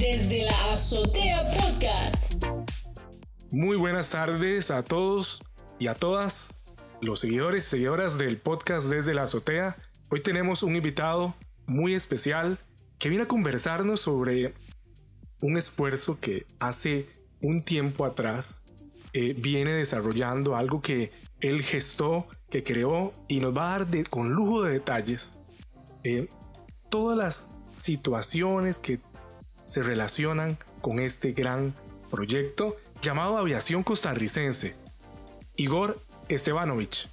desde la Azotea Podcast. Muy buenas tardes a todos y a todas los seguidores y seguidoras del podcast desde la Azotea. Hoy tenemos un invitado muy especial que viene a conversarnos sobre un esfuerzo que hace un tiempo atrás eh, viene desarrollando algo que él gestó, que creó y nos va a dar con lujo de detalles eh, todas las situaciones que se relacionan con este gran proyecto llamado Aviación Costarricense. Igor Estebanovich,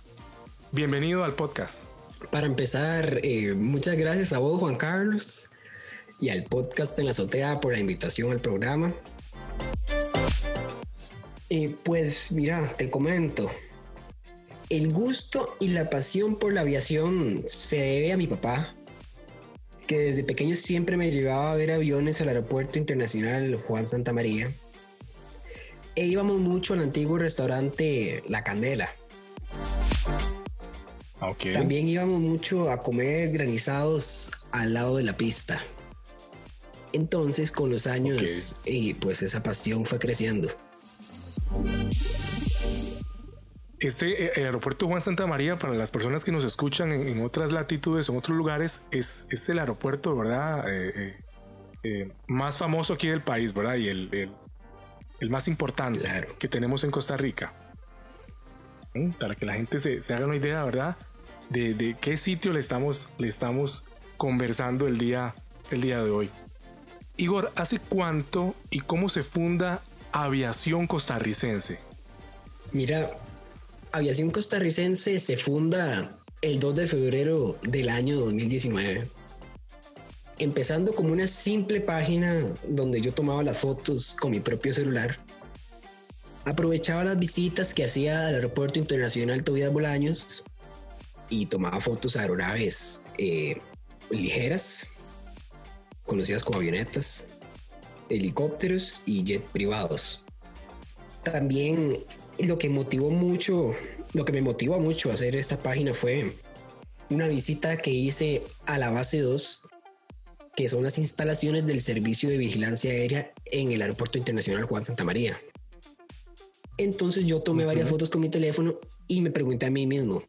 bienvenido al podcast. Para empezar, eh, muchas gracias a vos, Juan Carlos, y al podcast en la azotea por la invitación al programa. Eh, pues mira, te comento. El gusto y la pasión por la aviación se debe a mi papá, que desde pequeño siempre me llevaba a ver aviones al aeropuerto internacional Juan Santa María. E íbamos mucho al antiguo restaurante La Candela. Okay. También íbamos mucho a comer granizados al lado de la pista. Entonces, con los años, y pues esa pasión fue creciendo. Este eh, el aeropuerto Juan Santa María, para las personas que nos escuchan en, otras latitudes, en otros lugares, es, es el aeropuerto, ¿verdad? Eh, eh, más famoso aquí del país, ¿verdad? Y el, el, más importante que tenemos en Costa Rica. ¿Mm? Para que la gente se, se haga una idea, ¿verdad? De, de, qué sitio le estamos, le estamos conversando el día, el día de hoy. Igor, ¿hace cuánto y cómo se funda Aviación Costarricense? Mira, Aviación Costarricense se funda el 2 de febrero del año 2019. Empezando como una simple página donde yo tomaba las fotos con mi propio celular. Aprovechaba las visitas que hacía al Aeropuerto Internacional Tobias Bolaños y tomaba fotos a aeronaves eh, ligeras, conocidas como avionetas, helicópteros y jet privados. También lo que motivó mucho, lo que me motivó mucho a hacer esta página fue una visita que hice a la base 2, que son las instalaciones del Servicio de Vigilancia Aérea en el Aeropuerto Internacional Juan Santa María. Entonces yo tomé varias fotos con mi teléfono y me pregunté a mí mismo,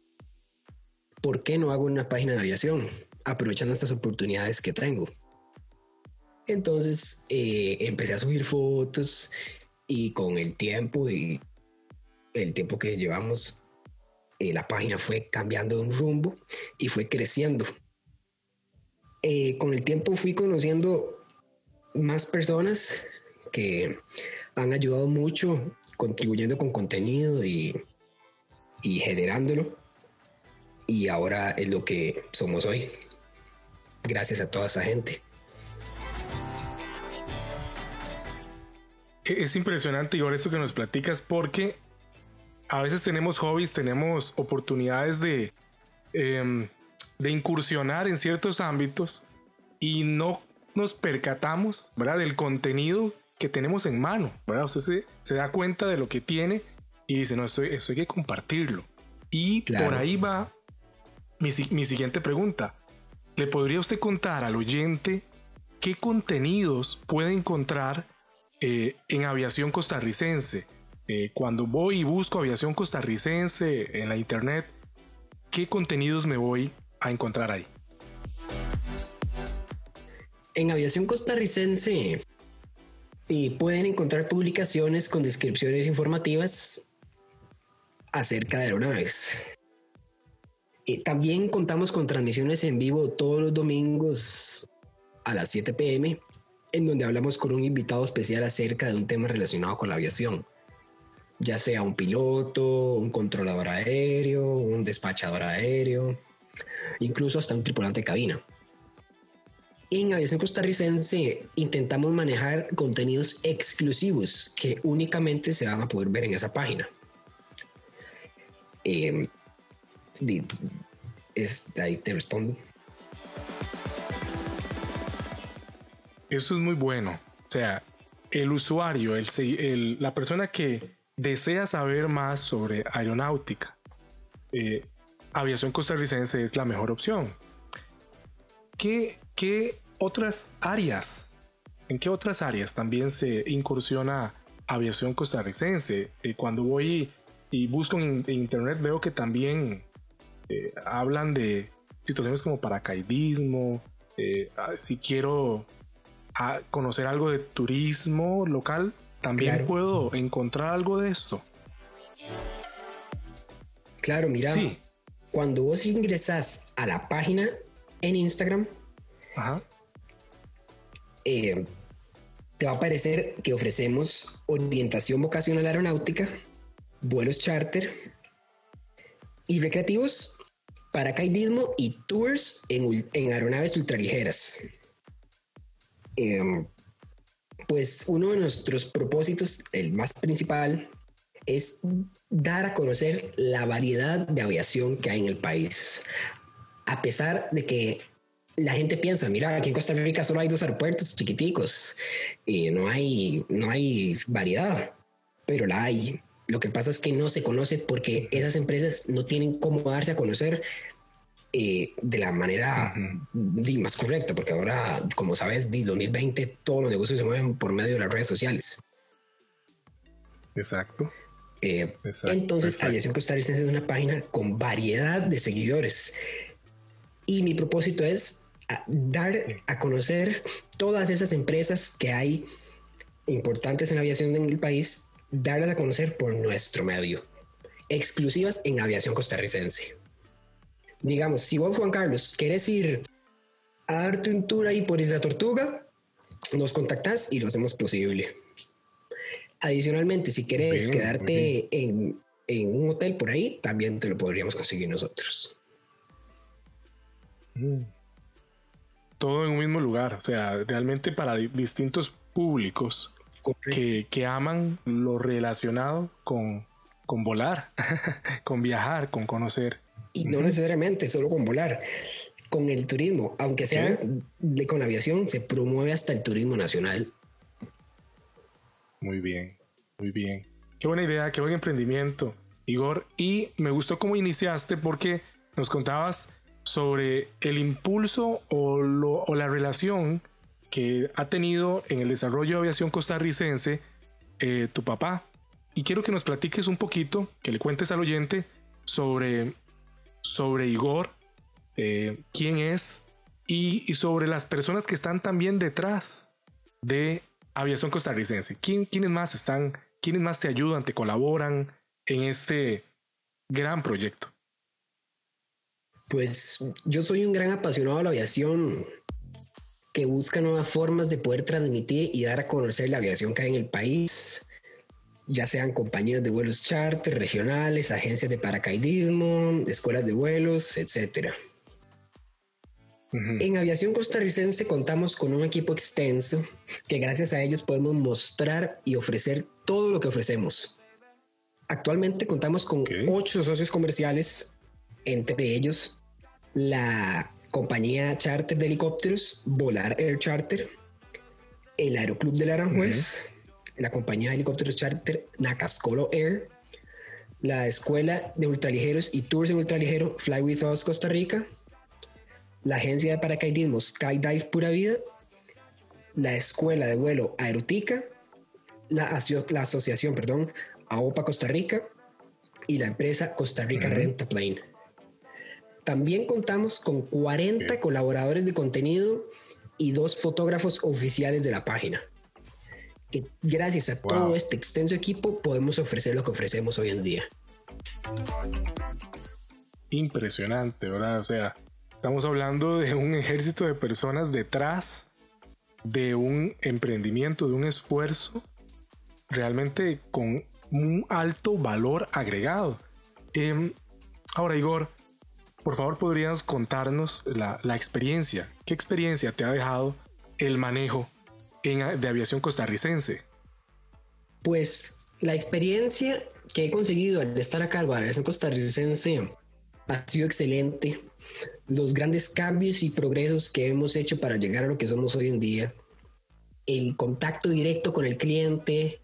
¿por qué no hago una página de aviación? Aprovechando estas oportunidades que tengo. Entonces eh, empecé a subir fotos y con el tiempo y el tiempo que llevamos, eh, la página fue cambiando de un rumbo y fue creciendo. Eh, con el tiempo fui conociendo más personas que han ayudado mucho contribuyendo con contenido y, y generándolo. Y ahora es lo que somos hoy. Gracias a toda esa gente. Es impresionante, Igor, esto que nos platicas, porque a veces tenemos hobbies, tenemos oportunidades de, em, de incursionar en ciertos ámbitos y no nos percatamos, ¿verdad? Del contenido que tenemos en mano, ¿verdad? Usted se, da cuenta de lo que tiene y dice, no, esto, hay que compartirlo. Y por ahí va mi, mi siguiente pregunta. ¿Le podría usted contar al oyente qué contenidos puede encontrar eh, en aviación costarricense? Eh, cuando voy y busco aviación costarricense en la internet, ¿qué contenidos me voy a encontrar ahí? En aviación costarricense pueden encontrar publicaciones con descripciones informativas acerca de aeronaves. Y también contamos con transmisiones en vivo todos los domingos a las 7 pm, en donde hablamos con un invitado especial acerca de un tema relacionado con la aviación ya sea un piloto, un controlador aéreo, un despachador aéreo, incluso hasta un tripulante de cabina. En Aviación Costarricense intentamos manejar contenidos exclusivos que únicamente se van a poder ver en esa página. Eh, ahí te respondo. Eso es muy bueno. O sea, el usuario, el, la persona que desea saber más sobre aeronáutica, eh, aviación costarricense es la mejor opción. ¿Qué, ¿Qué, otras áreas ¿en qué otras áreas también se incursiona aviación costarricense? Eh, cuando voy y busco en, internet veo que también eh, hablan de situaciones como paracaidismo, ah, si quiero ah, conocer algo de turismo local, también puedo encontrar algo de esto. Claro, mira, cuando vos ingresas a la página en Instagram, eh, te va a aparecer que ofrecemos orientación vocacional aeronáutica, vuelos charter y recreativos, paracaidismo y tours en, aeronaves ultraligeras. Em, pues uno de nuestros propósitos, el más principal, es dar a conocer la variedad de aviación que hay en el país. A pesar de que la gente piensa, mira, aquí en Costa Rica solo hay dos aeropuertos chiquiticos y no hay, no hay variedad, pero la hay. Lo que pasa es que no se conoce porque esas empresas no tienen cómo darse a conocer eh, de la manera más correcta, porque ahora, como sabes, de 2020 todos los negocios se mueven por medio de las redes sociales. Exacto. Eh, entonces, Aviación Costarricense es una página con variedad de seguidores. Y mi propósito es dar a conocer todas esas empresas que hay importantes en la aviación en el país darlas a conocer por nuestro medio, exclusivas en aviación costarricense. Digamos, si vos, Juan Carlos, quieres ir a dar tu tour ahí por Isla Tortuga, nos contactas y lo hacemos posible. Adicionalmente, si quieres quedarte en, en, un hotel por ahí, también te lo podríamos conseguir nosotros. Mm. Todo en un mismo lugar, o sea, realmente para distintos públicos que, aman lo relacionado con, con volar, con viajar, con conocer. Y no necesariamente solo con volar, con el turismo, aunque sea de, con la aviación, se promueve hasta el turismo nacional. Muy bien, muy bien. Qué buena idea, qué buen emprendimiento, Igor. Y me gustó cómo iniciaste porque nos contabas sobre el impulso o, o la relación que ha tenido en el desarrollo de aviación costarricense eh, tu papá. Y quiero que nos platiques un poquito, que le cuentes al oyente sobre, sobre Igor, eh, quién es y, sobre las personas que están también detrás de aviación costarricense. ¿Quién, ¿Quiénes más están, quiénes más te ayudan, te colaboran en este gran proyecto? Pues yo soy un gran apasionado de la aviación que busca nuevas formas de poder transmitir y dar a conocer la aviación que hay en el país, ya sean compañías de vuelos charter, regionales, agencias de paracaidismo, escuelas de vuelos, etc. En aviación costarricense contamos con un equipo extenso que gracias a ellos podemos mostrar y ofrecer todo lo que ofrecemos. Actualmente contamos con ocho socios comerciales, entre ellos la compañía charter de helicópteros, Volar Air Charter, el Aeroclub del Aranjuez, la compañía de helicópteros charter Nacascolo Air, la Escuela de Ultraligeros y Tours en Ultraligero Fly With Us Costa Rica, la agencia de paracaidismo Skydive Pura Vida, la Escuela de Vuelo Aerotica, la, la asociación, perdón, AOPA Costa Rica y la empresa Costa Rica Renta Plane. También contamos con 40 colaboradores de contenido y dos fotógrafos oficiales de la página. Que gracias a todo este extenso equipo podemos ofrecer lo que ofrecemos hoy en día. Impresionante, ¿verdad? O sea, estamos hablando de un ejército de personas detrás de un emprendimiento, de un esfuerzo realmente con un alto valor agregado. Em, ahora, Igor, por favor, podrías contarnos la, experiencia. ¿Qué experiencia te ha dejado el manejo de aviación costarricense? Pues la experiencia que he conseguido al estar a cargo de aviación costarricense ha sido excelente. Los grandes cambios y progresos que hemos hecho para llegar a lo que somos hoy en día. El contacto directo con el cliente,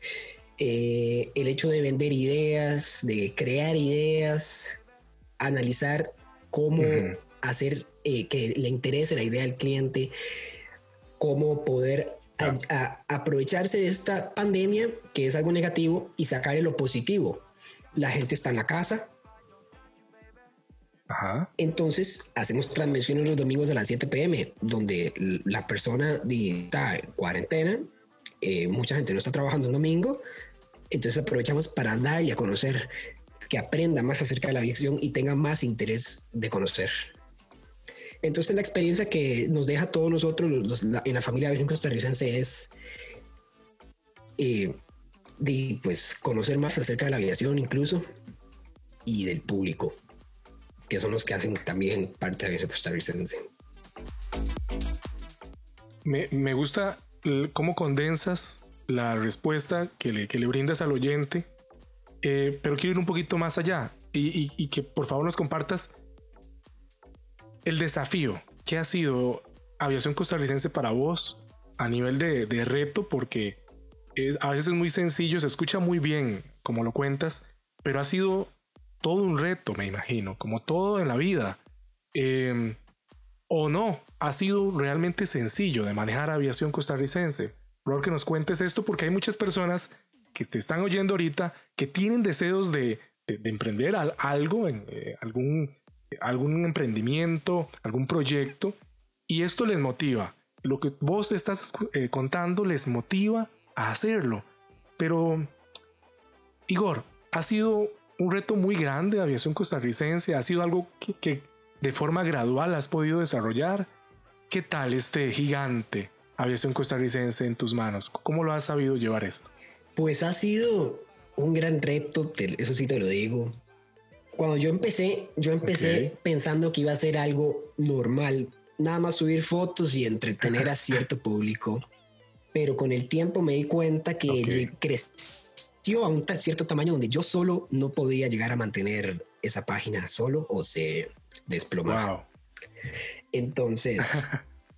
eh, el hecho de vender ideas, de crear ideas, analizar cómo hacer eh, que le interese la idea del cliente, cómo poder aprovecharse de esta pandemia, que es algo negativo, y sacarle lo positivo. La gente está en la casa. Entonces hacemos transmisiones los domingos a las 7 pm, donde la persona está en cuarentena, eh, mucha gente no está trabajando el domingo, entonces aprovechamos para darle a conocer, que aprenda más acerca de la aviación y tenga más interés de conocer. Entonces la experiencia que nos deja todos nosotros en la familia de costarricense es eh, de pues conocer más acerca de la aviación incluso y del público, que son los que hacen también parte de la aviación costarricense. Me, me gusta cómo condensas la respuesta que le, que le brindas al oyente, eh, pero quiero ir un poquito más allá y, y que por favor nos compartas el desafío que ha sido aviación costarricense para vos a nivel de, reto, porque a veces es muy sencillo, se escucha muy bien como lo cuentas, pero ha sido todo un reto, me imagino, como todo en la vida. Em, o no, ha sido realmente sencillo de manejar aviación costarricense. Por que nos cuentes esto porque hay muchas personas que te están oyendo ahorita que tienen deseos de, emprender algo, en, eh, algún algún emprendimiento, algún proyecto, y esto les motiva. Lo que vos estás eh, contando les motiva a hacerlo. Pero, Igor, ha sido un reto muy grande de aviación costarricense, ha sido algo que, de forma gradual has podido desarrollar. ¿Qué tal este gigante aviación costarricense en tus manos? ¿Cómo lo has sabido llevar esto? Pues ha sido un gran reto, eso sí te lo digo cuando yo empecé, yo empecé pensando que iba a ser algo normal, nada más subir fotos y entretener a cierto público. Pero con el tiempo me di cuenta que creció a un cierto tamaño donde yo solo no podía llegar a mantener esa página solo o se desplomaba. Entonces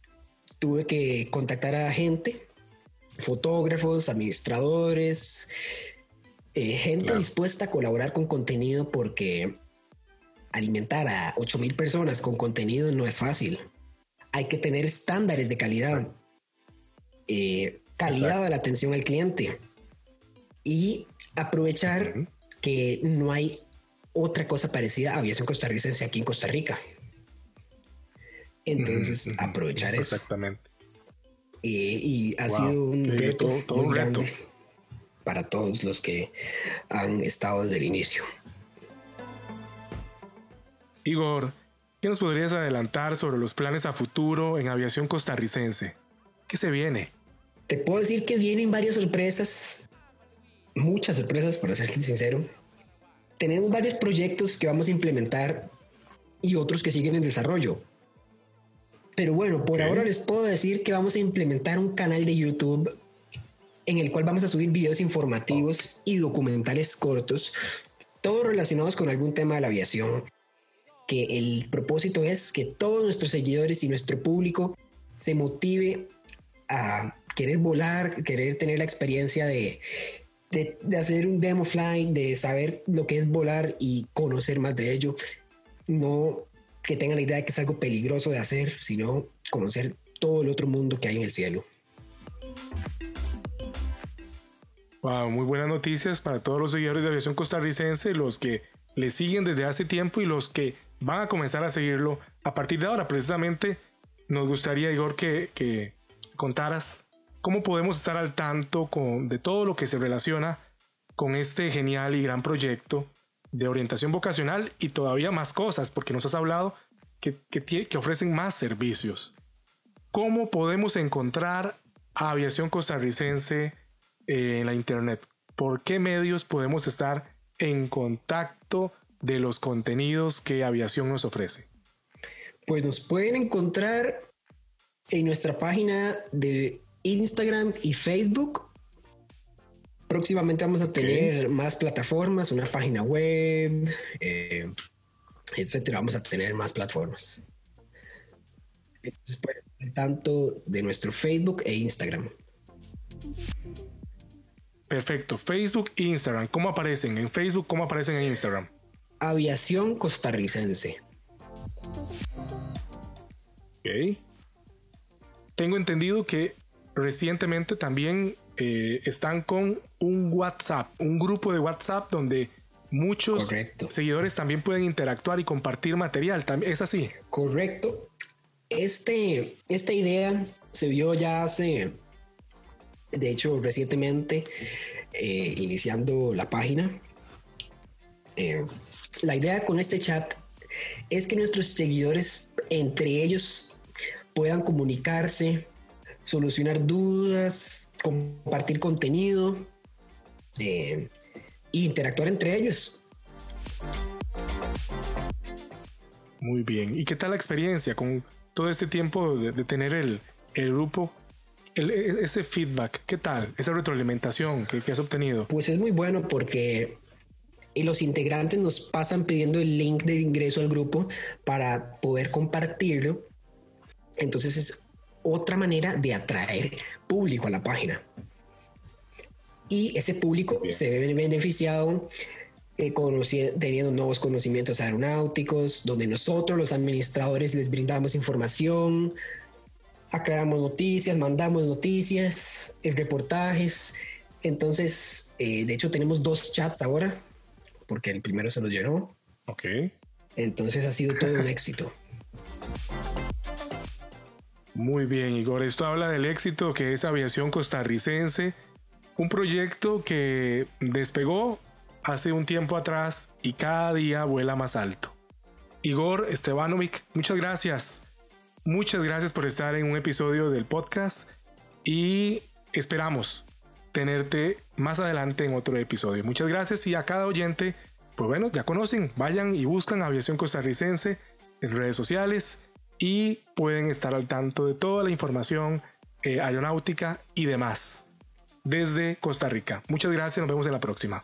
tuve que contactar a gente, fotógrafos, administradores, eh, gente dispuesta a colaborar con contenido porque alimentar a 8 mil personas con contenido no es fácil. Hay que tener estándares de calidad, eh, calidad de la atención al cliente y aprovechar que no hay otra cosa parecida a aviación costarricense aquí en Costa Rica. Entonces, aprovechar eso. Exactamente. Eh, y ha sido un reto todo, un reto para todos los que han estado desde el inicio. Igor, ¿qué nos podrías adelantar sobre los planes a futuro en aviación costarricense? ¿Qué se viene? Te puedo decir que vienen varias sorpresas, muchas sorpresas, para ser sincero. Tenemos varios proyectos que vamos a implementar y otros que siguen en desarrollo. Pero bueno, por ahora les puedo decir que vamos a implementar un canal de YouTube en el cual vamos a subir videos informativos y documentales cortos, todos relacionados con algún tema de la aviación, que el propósito es que todos nuestros seguidores y nuestro público se motive a querer volar, querer tener la experiencia de, de, de, hacer un demo fly, de saber lo que es volar y conocer más de ello. No que tengan la idea de que es algo peligroso de hacer, sino conocer todo el otro mundo que hay en el cielo. Muy buenas noticias para todos los seguidores de aviación costarricense, los que le siguen desde hace tiempo y los que van a comenzar a seguirlo a partir de ahora. Precisamente nos gustaría, Igor, que, contaras cómo podemos estar al tanto con, de todo lo que se relaciona con este genial y gran proyecto de orientación vocacional y todavía más cosas, porque nos has hablado que, que, que ofrecen más servicios. ¿Cómo podemos encontrar a Aviación Costarricense en la Internet? ¿Por qué medios podemos estar en contacto de los contenidos que aviación nos ofrece? Pues nos pueden encontrar en nuestra página de Instagram y Facebook. Próximamente vamos a tener más plataformas, una página web, eh, etcétera. Vamos a tener más plataformas. tanto de nuestro Facebook e Instagram. Perfecto. Facebook e Instagram. ¿Cómo aparecen? En Facebook, ¿cómo aparecen en Instagram? Aviación costarricense. Ok. Tengo entendido que recientemente también eh, están con un WhatsApp, un grupo de WhatsApp donde muchos Correcto. seguidores también pueden interactuar y compartir material. Es así. Correcto. Este, esta idea se vio ya hace, de hecho, recientemente, eh, iniciando la página. Eh, la idea con este chat es que nuestros seguidores entre ellos puedan comunicarse, solucionar dudas, compartir contenido e interactuar entre ellos. Muy bien. ¿Y qué tal la experiencia con todo este tiempo de, de tener el, el grupo? El- e- ese feedback, ¿qué tal? Esa retroalimentación que, que has obtenido. Pues es muy bueno porque y los integrantes nos pasan pidiendo el link de ingreso al grupo para poder compartirlo. Entonces es otra manera de atraer público a la página. Y ese público Bien. se ve beneficiado eh, conoci- teniendo nuevos conocimientos aeronáuticos, donde nosotros los administradores les brindamos información, aclaramos noticias, mandamos noticias, eh, reportajes. Entonces, eh, de hecho, tenemos dos chats ahora, porque el primero se nos llenó. Ok. Entonces ha sido todo un éxito. Muy bien, Igor. Esto habla del éxito que es Aviación Costarricense, un proyecto que despegó hace un tiempo atrás y cada día vuela más alto. Igor Estebanovic, muchas gracias. Muchas gracias por estar en un episodio del podcast y esperamos tenerte más adelante en otro episodio. Muchas gracias y a cada oyente, pues bueno, ya conocen, vayan y buscan Aviación Costarricense en redes sociales y pueden estar al tanto de toda la información eh, aeronáutica y demás desde Costa Rica. Muchas gracias, nos vemos en la próxima.